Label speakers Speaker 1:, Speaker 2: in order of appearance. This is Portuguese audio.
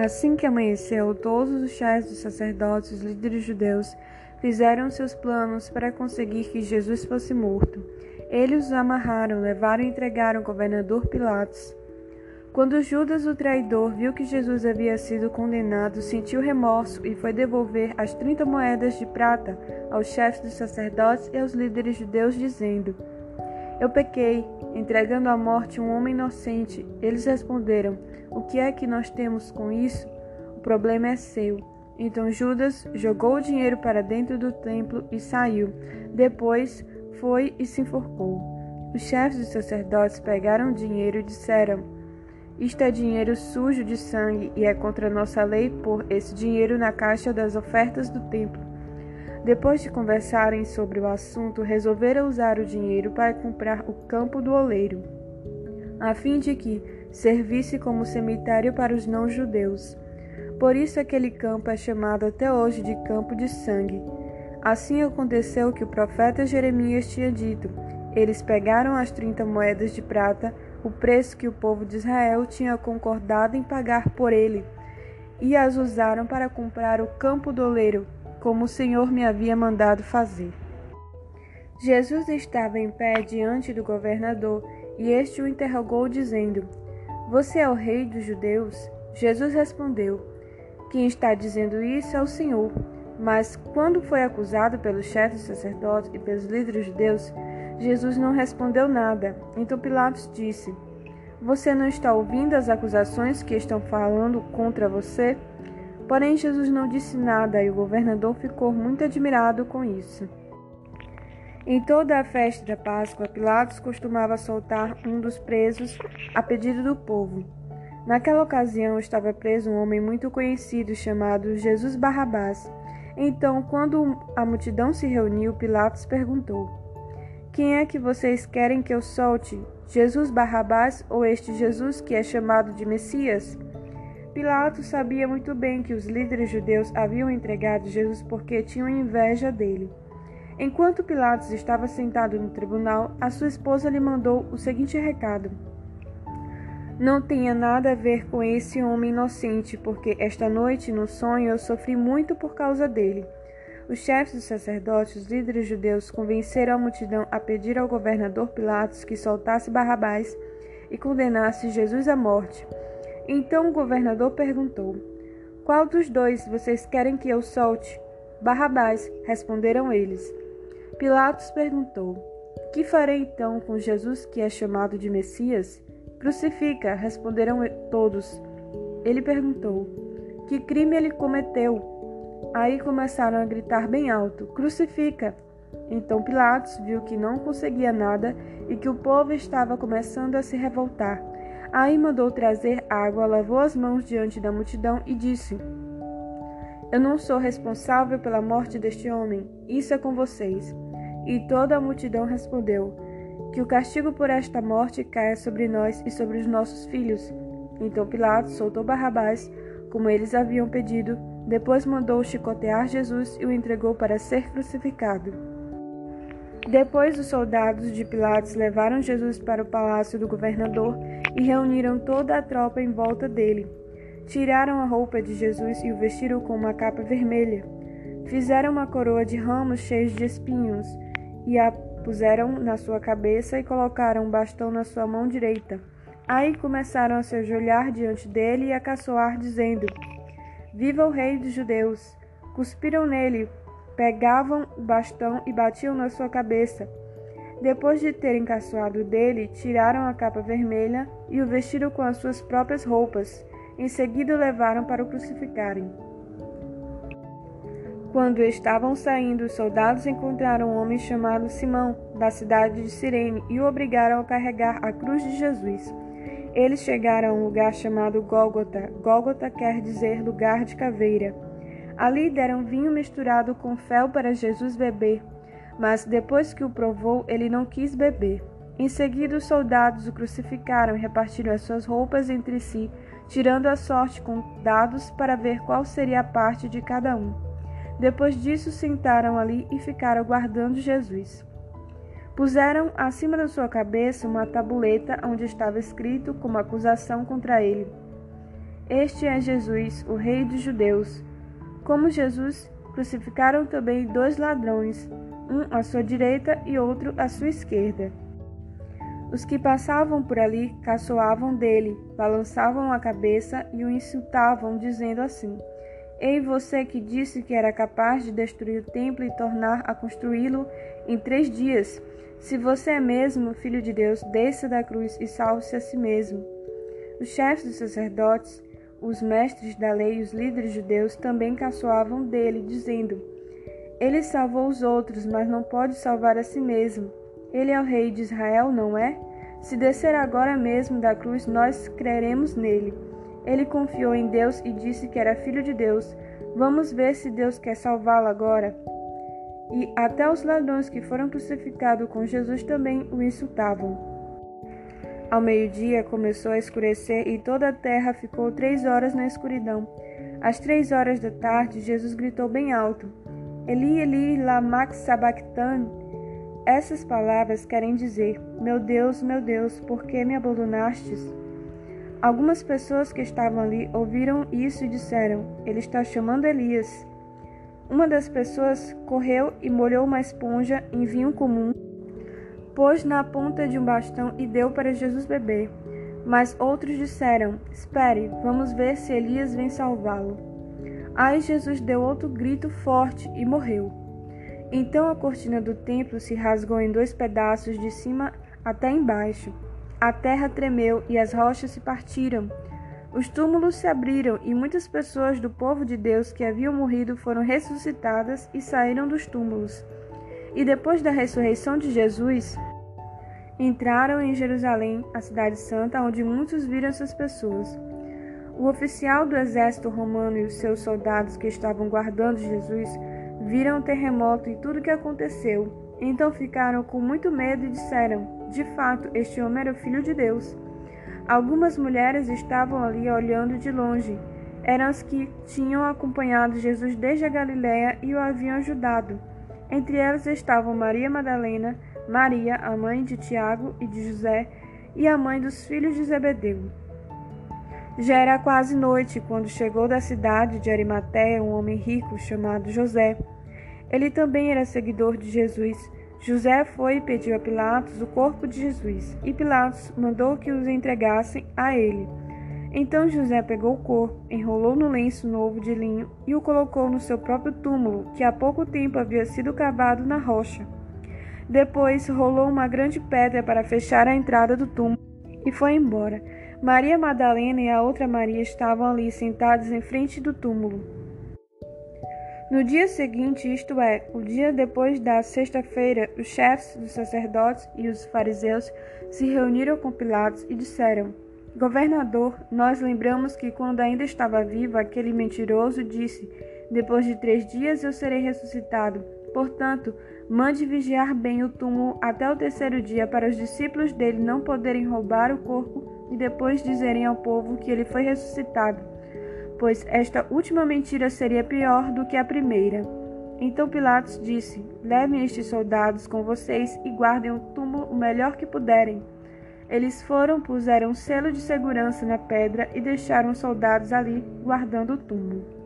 Speaker 1: Assim que amanheceu, todos os chefes dos sacerdotes e os líderes judeus fizeram seus planos para conseguir que Jesus fosse morto. Eles os amarraram, levaram e entregaram ao governador Pilatos. Quando Judas, o traidor, viu que Jesus havia sido condenado, sentiu remorso e foi devolver as trinta moedas de prata aos chefes dos sacerdotes e aos líderes judeus, dizendo: Eu pequei, entregando à morte um homem inocente. Eles responderam: O que é que nós temos com isso? O problema é seu. Então Judas jogou o dinheiro para dentro do templo e saiu. Depois foi e se enforcou. Os chefes dos sacerdotes pegaram o dinheiro e disseram: isto é dinheiro sujo de sangue e é contra nossa lei pôr esse dinheiro na caixa das ofertas do templo. Depois de conversarem sobre o assunto, resolveram usar o dinheiro para comprar o campo do oleiro, a fim de que servisse como cemitério para os não-judeus. Por isso aquele campo é chamado até hoje de Campo de Sangue. Assim aconteceu que o profeta Jeremias tinha dito: Eles pegaram as trinta moedas de prata o preço que o povo de Israel tinha concordado em pagar por ele, e as usaram para comprar o campo do oleiro, como o Senhor me havia mandado fazer. Jesus estava em pé diante do governador, e este o interrogou, dizendo: Você é o rei dos judeus? Jesus respondeu: Quem está dizendo isso é o Senhor. Mas quando foi acusado pelos chefes sacerdotes e pelos líderes judeus, Jesus não respondeu nada. Então Pilatos disse: Você não está ouvindo as acusações que estão falando contra você? Porém, Jesus não disse nada e o governador ficou muito admirado com isso. Em toda a festa da Páscoa, Pilatos costumava soltar um dos presos a pedido do povo. Naquela ocasião estava preso um homem muito conhecido chamado Jesus Barrabás. Então, quando a multidão se reuniu, Pilatos perguntou: quem é que vocês querem que eu solte? Jesus Barrabás ou este Jesus que é chamado de Messias? Pilatos sabia muito bem que os líderes judeus haviam entregado Jesus porque tinham inveja dele. Enquanto Pilatos estava sentado no tribunal, a sua esposa lhe mandou o seguinte recado: Não tenha nada a ver com esse homem inocente, porque esta noite, no sonho, eu sofri muito por causa dele. Os chefes dos sacerdotes, os líderes judeus, convenceram a multidão a pedir ao governador Pilatos que soltasse Barrabás e condenasse Jesus à morte. Então o governador perguntou: Qual dos dois vocês querem que eu solte? Barrabás, responderam eles. Pilatos perguntou: Que farei então com Jesus que é chamado de Messias? Crucifica, responderam todos. Ele perguntou: Que crime ele cometeu? Aí começaram a gritar bem alto: Crucifica! Então Pilatos viu que não conseguia nada e que o povo estava começando a se revoltar. Aí mandou trazer água, lavou as mãos diante da multidão e disse: Eu não sou responsável pela morte deste homem, isso é com vocês. E toda a multidão respondeu: Que o castigo por esta morte caia sobre nós e sobre os nossos filhos. Então Pilatos soltou Barrabás, como eles haviam pedido, depois mandou chicotear Jesus e o entregou para ser crucificado. Depois, os soldados de Pilatos levaram Jesus para o palácio do governador e reuniram toda a tropa em volta dele. Tiraram a roupa de Jesus e o vestiram com uma capa vermelha. Fizeram uma coroa de ramos cheios de espinhos e a puseram na sua cabeça e colocaram um bastão na sua mão direita. Aí começaram a se ajoelhar diante dele e a caçoar, dizendo: Viva o rei dos judeus! Cuspiram nele, pegavam o bastão e batiam na sua cabeça. Depois de terem caçoado dele, tiraram a capa vermelha e o vestiram com as suas próprias roupas. Em seguida o levaram para o crucificarem. Quando estavam saindo, os soldados encontraram um homem chamado Simão, da cidade de Cirene, e o obrigaram a carregar a cruz de Jesus. Eles chegaram a um lugar chamado Gólgota. Gólgota quer dizer lugar de caveira. Ali deram vinho misturado com fel para Jesus beber, mas depois que o provou, ele não quis beber. Em seguida, os soldados o crucificaram e repartiram as suas roupas entre si, tirando a sorte com dados para ver qual seria a parte de cada um. Depois disso, sentaram ali e ficaram guardando Jesus. Puseram acima da sua cabeça uma tabuleta onde estava escrito como acusação contra ele: Este é Jesus, o Rei dos Judeus. Como Jesus, crucificaram também dois ladrões, um à sua direita e outro à sua esquerda. Os que passavam por ali caçoavam dele, balançavam a cabeça e o insultavam, dizendo assim: Ei, você que disse que era capaz de destruir o templo e tornar a construí-lo em três dias, se você é mesmo filho de Deus, desça da cruz e salve-se a si mesmo. Os chefes dos sacerdotes, os mestres da lei e os líderes judeus também caçoavam dele, dizendo: Ele salvou os outros, mas não pode salvar a si mesmo. Ele é o rei de Israel, não é? Se descer agora mesmo da cruz, nós creremos nele. Ele confiou em Deus e disse que era filho de Deus. Vamos ver se Deus quer salvá-lo agora. E até os ladrões que foram crucificados com Jesus também o insultavam. Ao meio-dia começou a escurecer e toda a terra ficou três horas na escuridão. Às três horas da tarde, Jesus gritou bem alto: Eli, Eli, lama sabachthani essas palavras querem dizer: Meu Deus, meu Deus, por que me abandonastes? Algumas pessoas que estavam ali ouviram isso e disseram: Ele está chamando Elias. Uma das pessoas correu e molhou uma esponja em vinho comum, pôs na ponta de um bastão e deu para Jesus beber. Mas outros disseram: Espere, vamos ver se Elias vem salvá-lo. Aí Jesus deu outro grito forte e morreu. Então a cortina do templo se rasgou em dois pedaços de cima até embaixo. A terra tremeu e as rochas se partiram. Os túmulos se abriram e muitas pessoas do povo de Deus que haviam morrido foram ressuscitadas e saíram dos túmulos. E depois da ressurreição de Jesus, entraram em Jerusalém, a cidade santa, onde muitos viram essas pessoas. O oficial do exército romano e os seus soldados que estavam guardando Jesus viram o terremoto e tudo o que aconteceu. Então ficaram com muito medo e disseram: De fato, este homem era o filho de Deus. Algumas mulheres estavam ali olhando de longe. Eram as que tinham acompanhado Jesus desde a Galiléia e o haviam ajudado. Entre elas estavam Maria Madalena, Maria, a mãe de Tiago e de José, e a mãe dos filhos de Zebedeu. Já era quase noite quando chegou da cidade de Arimatéia um homem rico chamado José. Ele também era seguidor de Jesus. José foi e pediu a Pilatos o corpo de Jesus, e Pilatos mandou que os entregassem a ele. Então José pegou o corpo, enrolou no lenço novo de linho e o colocou no seu próprio túmulo, que há pouco tempo havia sido cavado na rocha. Depois rolou uma grande pedra para fechar a entrada do túmulo e foi embora. Maria Madalena e a outra Maria estavam ali sentadas em frente do túmulo. No dia seguinte, isto é, o dia depois da sexta-feira, os chefes dos sacerdotes e os fariseus se reuniram com Pilatos e disseram: Governador, nós lembramos que quando ainda estava vivo, aquele mentiroso disse: Depois de três dias eu serei ressuscitado. Portanto, mande vigiar bem o túmulo até o terceiro dia para os discípulos dele não poderem roubar o corpo e depois dizerem ao povo que ele foi ressuscitado, pois esta última mentira seria pior do que a primeira. Então Pilatos disse: Levem estes soldados com vocês e guardem o túmulo o melhor que puderem. Eles foram, puseram um selo de segurança na pedra e deixaram os soldados ali guardando o túmulo.